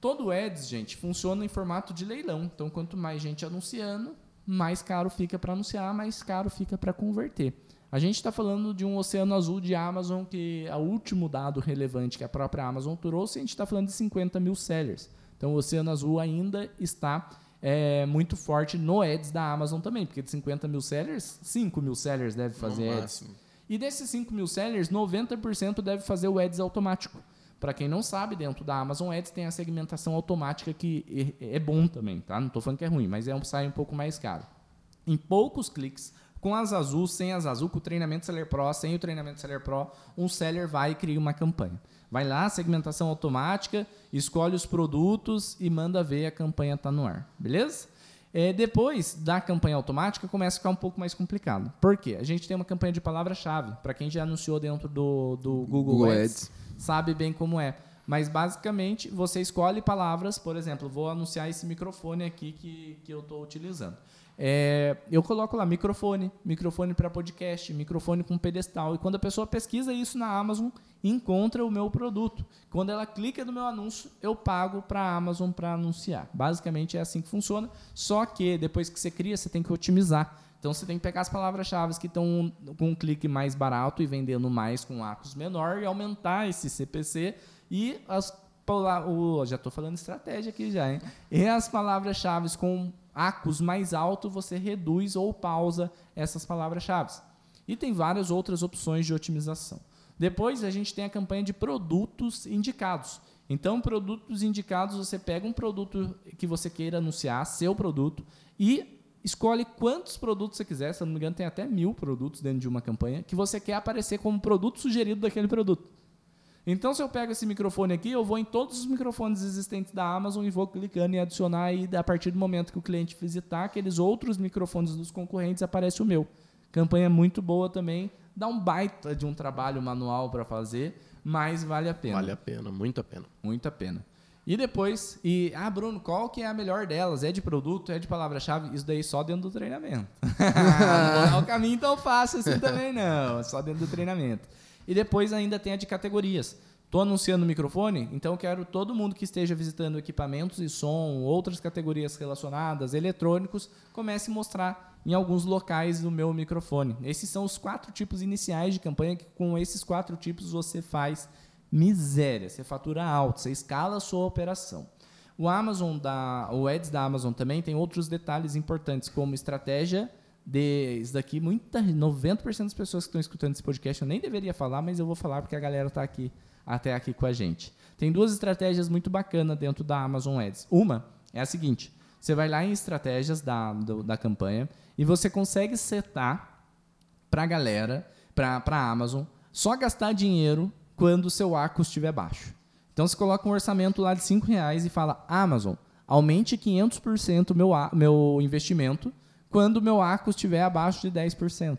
Todo ads, gente, funciona em formato de leilão. Então, quanto mais gente anunciando, mais caro fica para anunciar, mais caro fica para converter. A gente está falando de um oceano azul de Amazon, que é o último dado relevante que a própria Amazon trouxe, a gente está falando de 50 mil sellers. Então, o oceano azul ainda está é, muito forte no ads da Amazon também, porque de 50 mil sellers, 5 mil sellers deve fazer no ads. máximo. E desses 5 mil sellers, 90% deve fazer o ads automático. Para quem não sabe, dentro da Amazon Ads tem a segmentação automática que é é bom também, tá? Não estou falando que é ruim, mas é um sai um pouco mais caro. Em poucos cliques, com as azul, sem as azul, com o treinamento Seller Pro, sem o treinamento Seller Pro, um seller vai e cria uma campanha. Vai lá, segmentação automática, escolhe os produtos e manda ver a campanha está no ar, beleza? É, depois da campanha automática, começa a ficar um pouco mais complicado. Por quê? A gente tem uma campanha de palavra-chave. Para quem já anunciou dentro do, do Google, Google Ads, Ads. sabe bem como é. Mas basicamente você escolhe palavras, por exemplo, vou anunciar esse microfone aqui que, que eu estou utilizando. É, eu coloco lá microfone, microfone para podcast, microfone com pedestal. E quando a pessoa pesquisa isso na Amazon, encontra o meu produto. Quando ela clica no meu anúncio, eu pago para a Amazon para anunciar. Basicamente é assim que funciona. Só que depois que você cria, você tem que otimizar. Então você tem que pegar as palavras-chave que estão com um clique mais barato e vendendo mais com ACOS menor e aumentar esse CPC e as já estou falando estratégia aqui já, hein? E as palavras-chave com ACOS mais alto, você reduz ou pausa essas palavras-chave. E tem várias outras opções de otimização. Depois a gente tem a campanha de produtos indicados. Então, produtos indicados, você pega um produto que você queira anunciar, seu produto, e escolhe quantos produtos você quiser. Se não me engano, tem até mil produtos dentro de uma campanha que você quer aparecer como produto sugerido daquele produto. Então, se eu pego esse microfone aqui, eu vou em todos os microfones existentes da Amazon e vou clicando em adicionar e a partir do momento que o cliente visitar aqueles outros microfones dos concorrentes, aparece o meu. Campanha muito boa também, dá um baita de um trabalho manual para fazer, mas vale a pena. Vale a pena, muito a pena. Muito a pena. E depois, e ah, Bruno, qual que é a melhor delas? É de produto, é de palavra-chave? Isso daí só dentro do treinamento. não é o caminho tão fácil assim também, não. Só dentro do treinamento. E depois ainda tem a de categorias. Estou anunciando o microfone, então quero todo mundo que esteja visitando equipamentos e som, outras categorias relacionadas, eletrônicos, comece a mostrar em alguns locais o meu microfone. Esses são os quatro tipos iniciais de campanha que com esses quatro tipos você faz miséria, você fatura alto, você escala a sua operação. O Amazon da, o Ads da Amazon também tem outros detalhes importantes como estratégia de isso daqui, muita 90% das pessoas que estão escutando esse podcast eu nem deveria falar, mas eu vou falar porque a galera está aqui até aqui com a gente. Tem duas estratégias muito bacanas dentro da Amazon Ads. Uma é a seguinte: você vai lá em estratégias da, do- da campanha e você consegue setar para a galera, para a Amazon, só gastar dinheiro quando o seu ACOS estiver baixo. Então você coloca um orçamento lá de 5 reais e fala: Amazon, aumente 500% o meu, meu investimento quando meu ACOS estiver abaixo de 10%.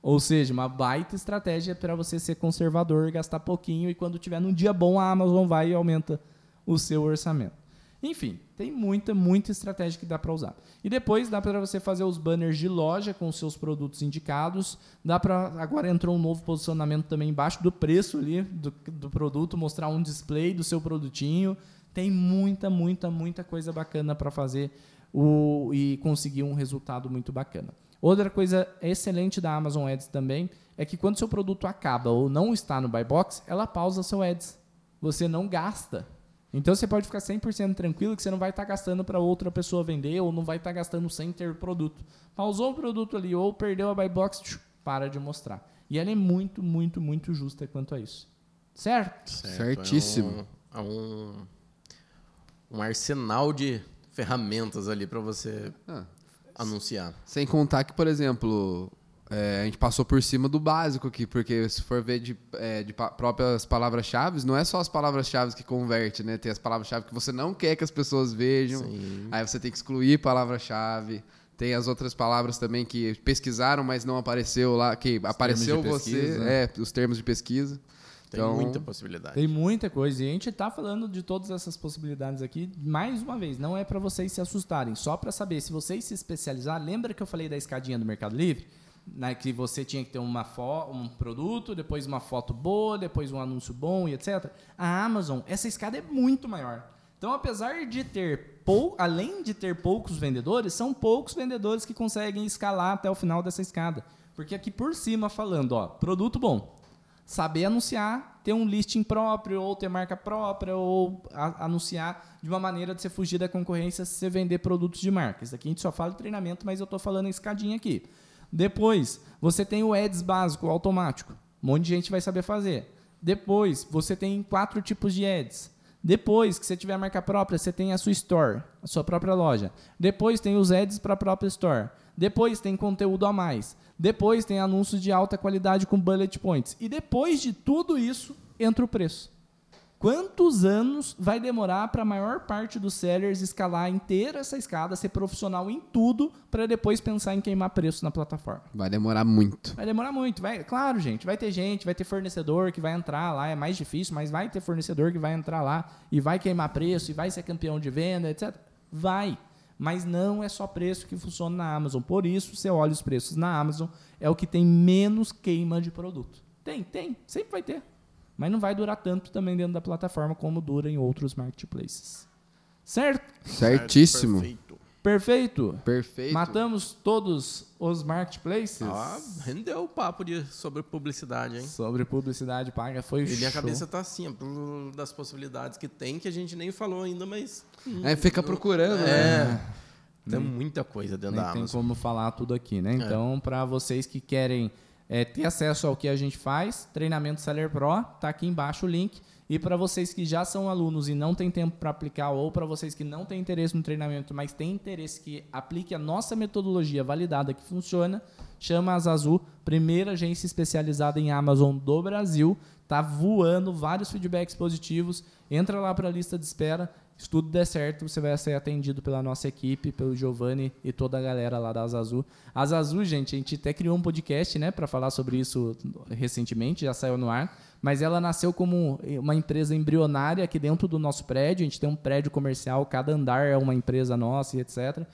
Ou seja, uma baita estratégia para você ser conservador, gastar pouquinho e quando tiver num dia bom a Amazon vai e aumenta o seu orçamento. Enfim, tem muita, muita estratégia que dá para usar. E depois dá para você fazer os banners de loja com os seus produtos indicados. Dá para agora entrou um novo posicionamento também embaixo do preço ali do, do produto, mostrar um display do seu produtinho. Tem muita, muita, muita coisa bacana para fazer o, e conseguir um resultado muito bacana. Outra coisa excelente da Amazon Ads também é que quando seu produto acaba ou não está no buy box, ela pausa seu ads. Você não gasta. Então você pode ficar 100% tranquilo que você não vai estar gastando para outra pessoa vender ou não vai estar gastando sem ter produto. Pausou o produto ali ou perdeu a buy box, para de mostrar. E ela é muito, muito, muito justa quanto a isso. Certo? Certo, Certíssimo. É um, é um, um arsenal de ferramentas ali para você Ah, anunciar. Sem contar que, por exemplo, é, a gente passou por cima do básico aqui, porque se for ver de, é, de pa- próprias palavras-chave, não é só as palavras-chave que converte, né? Tem as palavras-chave que você não quer que as pessoas vejam. Sim. Aí você tem que excluir palavra-chave. Tem as outras palavras também que pesquisaram, mas não apareceu lá, que apareceu de você, pesquisa. é, os termos de pesquisa. Tem Então- muita possibilidade. Tem muita coisa. E a gente tá falando de todas essas possibilidades aqui, mais uma vez, não é para vocês se assustarem, só para saber. Se vocês se especializar, lembra que eu falei da escadinha do Mercado Livre? Né, que você tinha que ter uma um produto, depois uma foto boa, depois um anúncio bom e etc. A Amazon, essa escada é muito maior. Então, apesar de ter pou, além de ter poucos vendedores, são poucos vendedores que conseguem escalar até o final dessa escada. Porque aqui por cima falando, ó, produto bom, saber anunciar, ter um listing próprio, ou ter marca própria, ou a- anunciar de uma maneira de você fugir da concorrência se você vender produtos de marca. Isso aqui a gente só fala de treinamento, mas eu estou falando em escadinha aqui. Depois, você tem o Ads básico, automático. Um monte de gente vai saber fazer. Depois, você tem quatro tipos de ads. Depois que você tiver a marca própria, você tem a sua store, a sua própria loja. Depois tem os ads para a própria store. Depois tem conteúdo a mais. Depois tem anúncios de alta qualidade com bullet points. E depois de tudo isso, entra o preço. Quantos anos vai demorar para a maior parte dos sellers escalar inteira essa escada, ser profissional em tudo, para depois pensar em queimar preço na plataforma? Vai demorar muito. Vai demorar muito, vai, claro, gente, vai ter gente, vai ter fornecedor que vai entrar lá, é mais difícil, mas vai ter fornecedor que vai entrar lá e vai queimar preço e vai ser campeão de venda, etc. Vai, mas não é só preço que funciona na Amazon. Por isso, você olha os preços na Amazon, é o que tem menos queima de produto. Tem, tem, sempre vai ter. Mas não vai durar tanto também dentro da plataforma como dura em outros marketplaces. Certo? Certíssimo. Perfeito. Perfeito? Perfeito. Matamos todos os marketplaces? Ah, rendeu o papo de, sobre publicidade, hein? Sobre publicidade paga foi E minha show. cabeça tá assim, das possibilidades que tem, que a gente nem falou ainda, mas. É, fica procurando, né? É. Tem muita coisa dentro Nem da tem Amazon. como falar tudo aqui, né? Então, para vocês que querem é, ter acesso ao que a gente faz, treinamento Seller Pro, tá aqui embaixo o link. E para vocês que já são alunos e não tem tempo para aplicar, ou para vocês que não têm interesse no treinamento, mas têm interesse que aplique a nossa metodologia validada que funciona, chama a Zazu, primeira agência especializada em Amazon do Brasil. Tá voando, vários feedbacks positivos. Entra lá para a lista de espera. Se tudo der certo, você vai ser atendido pela nossa equipe, pelo Giovanni e toda a galera lá da Azazu. Azazu, gente, a gente até criou um podcast, né, para falar sobre isso recentemente, já saiu no ar. Mas ela nasceu como uma empresa embrionária aqui dentro do nosso prédio. A gente tem um prédio comercial, cada andar é uma empresa nossa e etc.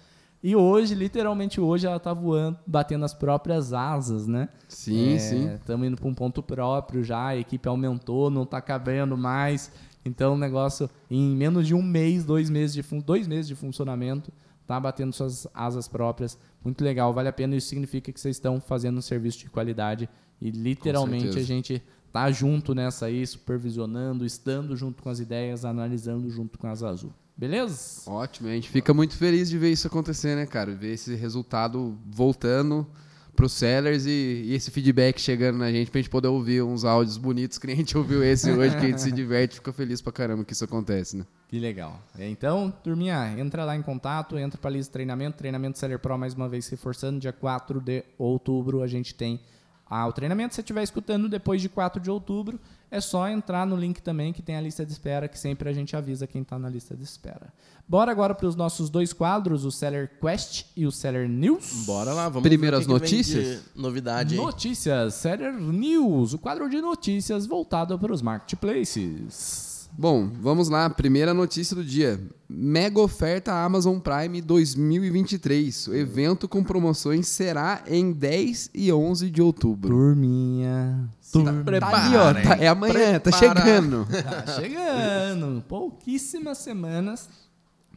E hoje, literalmente hoje, ela tá voando, batendo as próprias asas, né? Sim, sim. Estamos indo para um ponto próprio já, a equipe aumentou, não está cabendo mais. Então o negócio, em menos de um mês, dois meses de, dois meses de funcionamento, tá batendo suas asas próprias. Muito legal, vale a pena. Isso significa que vocês estão fazendo um serviço de qualidade e literalmente a gente tá junto nessa aí, supervisionando, estando junto com as ideias, analisando junto com as Azul. Beleza? Ótimo, a gente fica muito feliz de ver isso acontecer, né, cara? Ver esse resultado voltando pros sellers e, e esse feedback chegando na gente pra gente poder ouvir uns áudios bonitos que a gente ouviu esse hoje, que a gente se diverte e fica feliz pra caramba que isso acontece, né? Que legal. É, Então, turminha, entra lá em contato, entra para a lista de treinamento, treinamento Seller Pro, mais uma vez reforçando, dia 4 de outubro a gente tem ah, o treinamento. Se você estiver escutando depois de 4 de outubro, é só entrar no link também que tem a lista de espera, que sempre a gente avisa quem está na lista de espera. Bora agora para os nossos dois quadros, o Seller Quest e o Seller News. Bora lá, vamos Primeiras ver o que que notícias? de novidade. Notícias, Seller News, o quadro de notícias voltado para os marketplaces. Bom, vamos lá. Primeira notícia do dia. Mega oferta Amazon Prime 2023. O evento com promoções será em 10 e 11 de outubro. Turminha. Turminha. Tá ó. tá- é amanhã, tá Prepara. chegando. Tá chegando. Pouquíssimas semanas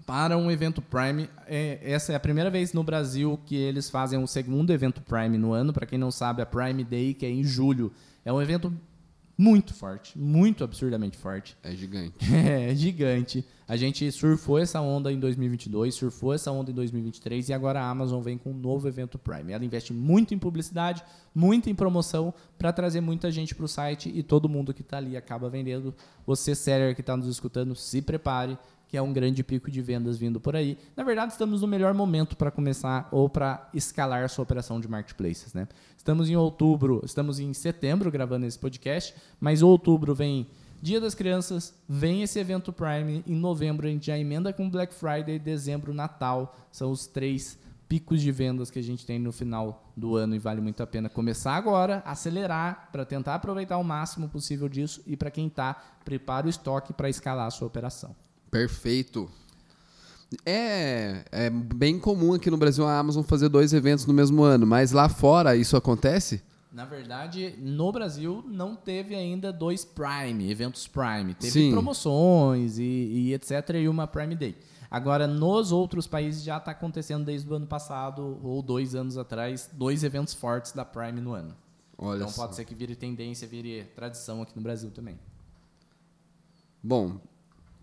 para um evento Prime. É, essa é a primeira vez no Brasil que eles fazem o segundo evento Prime no ano. Para quem não sabe, a Prime Day, que é em julho, é um evento muito forte, muito absurdamente forte. É gigante. É gigante. A gente surfou essa onda em 2022, surfou essa onda em 2023 e agora a Amazon vem com um novo evento Prime. Ela investe muito em publicidade, muito em promoção para trazer muita gente para o site e todo mundo que está ali acaba vendendo. Você, seller que está nos escutando, se prepare, que é um grande pico de vendas vindo por aí. Na verdade, estamos no melhor momento para começar ou para escalar sua operação de marketplaces. Né? Estamos em outubro, estamos em setembro gravando esse podcast, mas outubro vem Dia das Crianças, vem esse evento Prime. Em novembro a gente já emenda com Black Friday, dezembro, Natal. São os três picos de vendas que a gente tem no final do ano e vale muito a pena começar agora, acelerar para tentar aproveitar o máximo possível disso e para quem está, prepara o estoque para escalar a sua operação. Perfeito. É, é bem comum aqui no Brasil a Amazon fazer dois eventos no mesmo ano, mas lá fora isso acontece? Na verdade, no Brasil não teve ainda dois Prime, eventos Prime. Teve Sim. promoções e, e etc. e uma Prime Day. Agora, nos outros países já está acontecendo desde o ano passado ou dois anos atrás, dois eventos fortes da Prime no ano. Olha então só. pode ser que vire tendência, vire tradição aqui no Brasil também. Bom,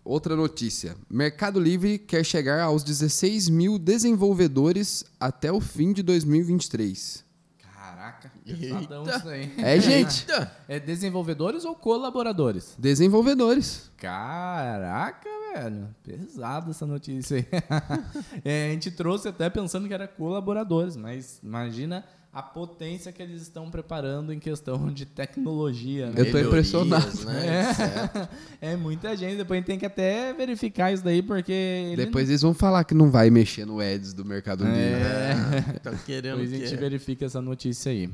outra notícia. Mercado Livre quer chegar aos 16 mil desenvolvedores até o fim de 2023. Caraca, pesadão isso aí. É, gente. É desenvolvedores ou colaboradores? Desenvolvedores. Caraca, velho. Pesada essa notícia aí. É, a gente trouxe até pensando que era colaboradores, mas imagina a potência que eles estão preparando em questão de tecnologia. né? Eu tô Melhorias, impressionado. Né, etc. É muita gente, depois a gente tem que até verificar isso daí, porque. ele Depois eles vão falar que não vai mexer no Ads do Mercado Livre. É. Tá querendo Depois a gente verifica essa notícia aí.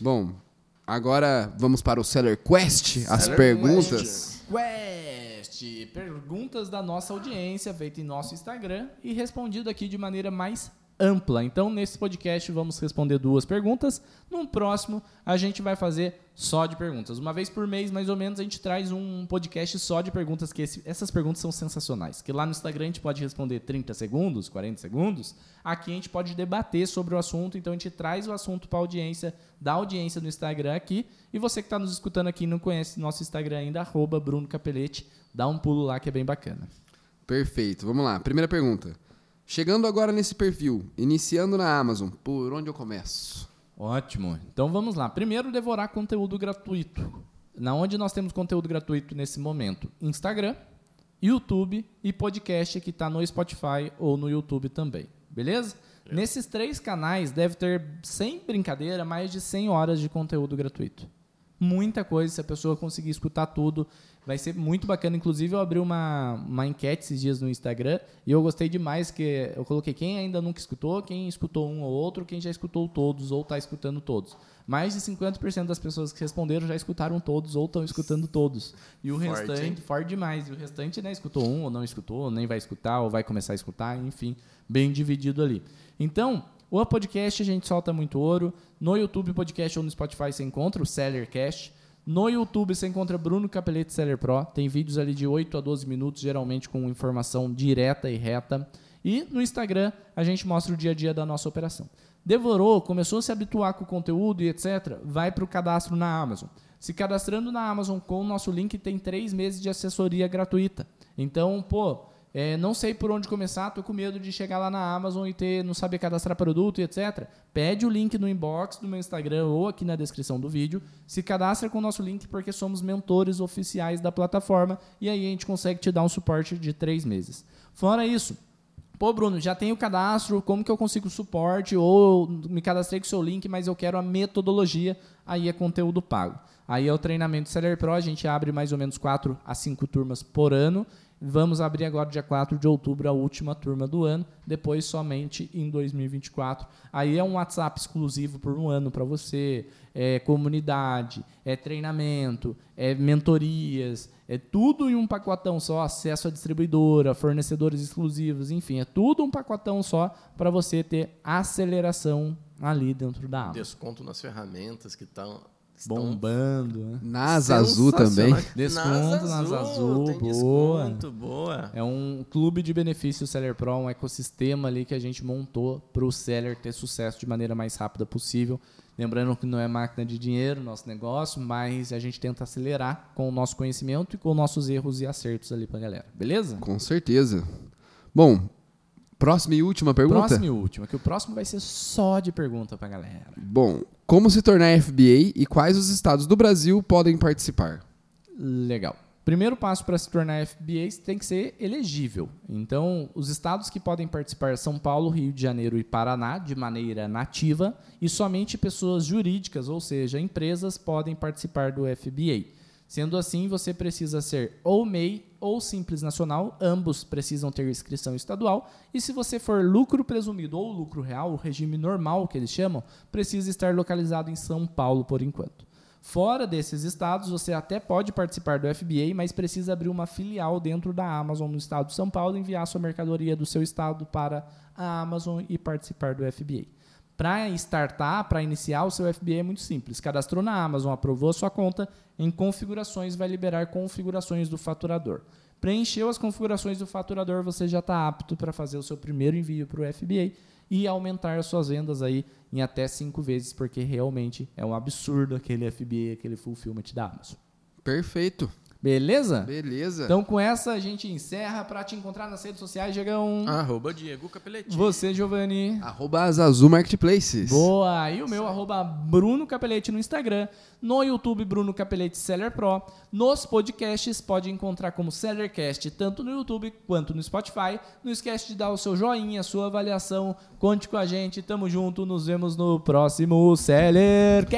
Bom, agora vamos para o Seller Quest, as Seller perguntas. Quest, perguntas da nossa audiência, feita em nosso Instagram e respondido aqui de maneira mais ampla. Então, nesse podcast, vamos responder duas perguntas. Num próximo, a gente vai fazer só de perguntas. Uma vez por mês, mais ou menos, a gente traz um podcast só de perguntas, que esse- essas perguntas são sensacionais. Que lá no Instagram a gente pode responder 30 segundos, 40 segundos. Aqui a gente pode debater sobre o assunto, então a gente traz o assunto para a audiência, da audiência no Instagram aqui. E você que está nos escutando aqui e não conhece nosso Instagram ainda, arroba Bruno Capelete, dá um pulo lá que é bem bacana. Perfeito, vamos lá. Primeira pergunta. Chegando agora nesse perfil, iniciando na Amazon, por onde eu começo? Ótimo. Então vamos lá. Primeiro, devorar conteúdo gratuito. Na onde nós temos conteúdo gratuito nesse momento? Instagram, YouTube e podcast que está no Spotify ou no YouTube também. Beleza? Nesses três canais deve ter, sem brincadeira, mais de 100 horas de conteúdo gratuito. Muita coisa, se a pessoa conseguir escutar tudo, vai ser muito bacana. Inclusive, eu abri uma, uma enquete esses dias no Instagram e eu gostei demais que eu coloquei quem ainda nunca escutou, quem escutou um ou outro, quem já escutou todos ou está escutando todos. Mais de 50% das pessoas que responderam já escutaram todos ou estão escutando todos. E o Forte, restante, hein? forte demais. E o restante, né, escutou um ou não escutou, ou nem vai escutar, ou vai começar a escutar, enfim, bem dividido ali. Então, o podcast a gente solta muito ouro. No YouTube Podcast ou no Spotify você encontra o Sellercast. No YouTube você encontra Bruno Capelete Seller Pro. Tem vídeos ali de 8 a 12 minutos, geralmente com informação direta e reta. E no Instagram a gente mostra o dia a dia da nossa operação. Devorou, começou a se habituar com o conteúdo e etc., vai para o cadastro na Amazon. Se cadastrando na Amazon com o nosso link, tem três meses de assessoria gratuita. Então, pô, é, não sei por onde começar, tô com medo de chegar lá na Amazon e ter, não saber cadastrar produto e etc. Pede o link no inbox do meu Instagram ou aqui na descrição do vídeo. Se cadastra com o nosso link porque somos mentores oficiais da plataforma e aí a gente consegue te dar um suporte de três meses. Fora isso, Pô, Bruno, já tenho o cadastro, como que eu consigo suporte? Ou me cadastrei com o seu link, mas eu quero a metodologia, aí é conteúdo pago. Aí é o treinamento Seller Pro, a gente abre mais ou menos 4 a 5 turmas por ano. Vamos abrir agora, dia 4 de outubro, a última turma do ano, depois somente em 2024. Aí é um WhatsApp exclusivo por um ano para você, é comunidade, é treinamento, é mentorias, é tudo em um pacotão só, acesso à distribuidora, fornecedores exclusivos, enfim, é tudo um pacotão só para você ter aceleração ali dentro da Amazon. Desconto nas ferramentas que estão Bombando, né? Nas Azul também. Desconto nas Azul, boa. desconto, boa. É um clube de benefícios Seller Pro, um ecossistema ali que a gente montou para o seller ter sucesso de maneira mais rápida possível. Lembrando que não é máquina de dinheiro nosso negócio, mas a gente tenta acelerar com o nosso conhecimento e com nossos erros e acertos ali para galera. Beleza? Com certeza. Bom, próxima e última pergunta. Próximo e último, que o próximo vai ser só de pergunta para galera. Bom, como se tornar FBA e quais os estados do Brasil podem participar? Legal. Primeiro passo para se tornar FBA tem que ser elegível. Então, os estados que podem participar são Paulo, Rio de Janeiro e Paraná de maneira nativa e somente pessoas jurídicas, ou seja, empresas podem participar do FBA. Sendo assim, você precisa ser ou MEI ou Simples Nacional, ambos precisam ter inscrição estadual. E se você for lucro presumido ou lucro real, o regime normal que eles chamam, precisa estar localizado em São Paulo por enquanto. Fora desses estados, você até pode participar do FBA, mas precisa abrir uma filial dentro da Amazon no estado de São Paulo, enviar sua mercadoria do seu estado para a Amazon e participar do FBA. Para startar, para iniciar o seu FBA é muito simples. Cadastrou na Amazon, aprovou a sua conta, em configurações vai liberar configurações do faturador. Preencheu as configurações do faturador, você já está apto para fazer o seu primeiro envio para o FBA e aumentar as suas vendas aí em até cinco vezes, porque realmente é um absurdo aquele FBA, aquele fulfillment da Amazon. Perfeito. Beleza? Beleza. Então com essa a gente encerra. Para te encontrar nas redes sociais, Diegão. Arroba Diego Capelete. Você, Giovanni. Arroba Azul Marketplaces. Boa! E o meu, arroba Bruno Capelete no Instagram. No YouTube, Bruno Capelete Seller Pro. Nos podcasts, pode encontrar como Sellercast, tanto no YouTube quanto no Spotify. Não esquece de dar o seu joinha, a sua avaliação. Conte com a gente, tamo junto. Nos vemos no próximo Sellercast.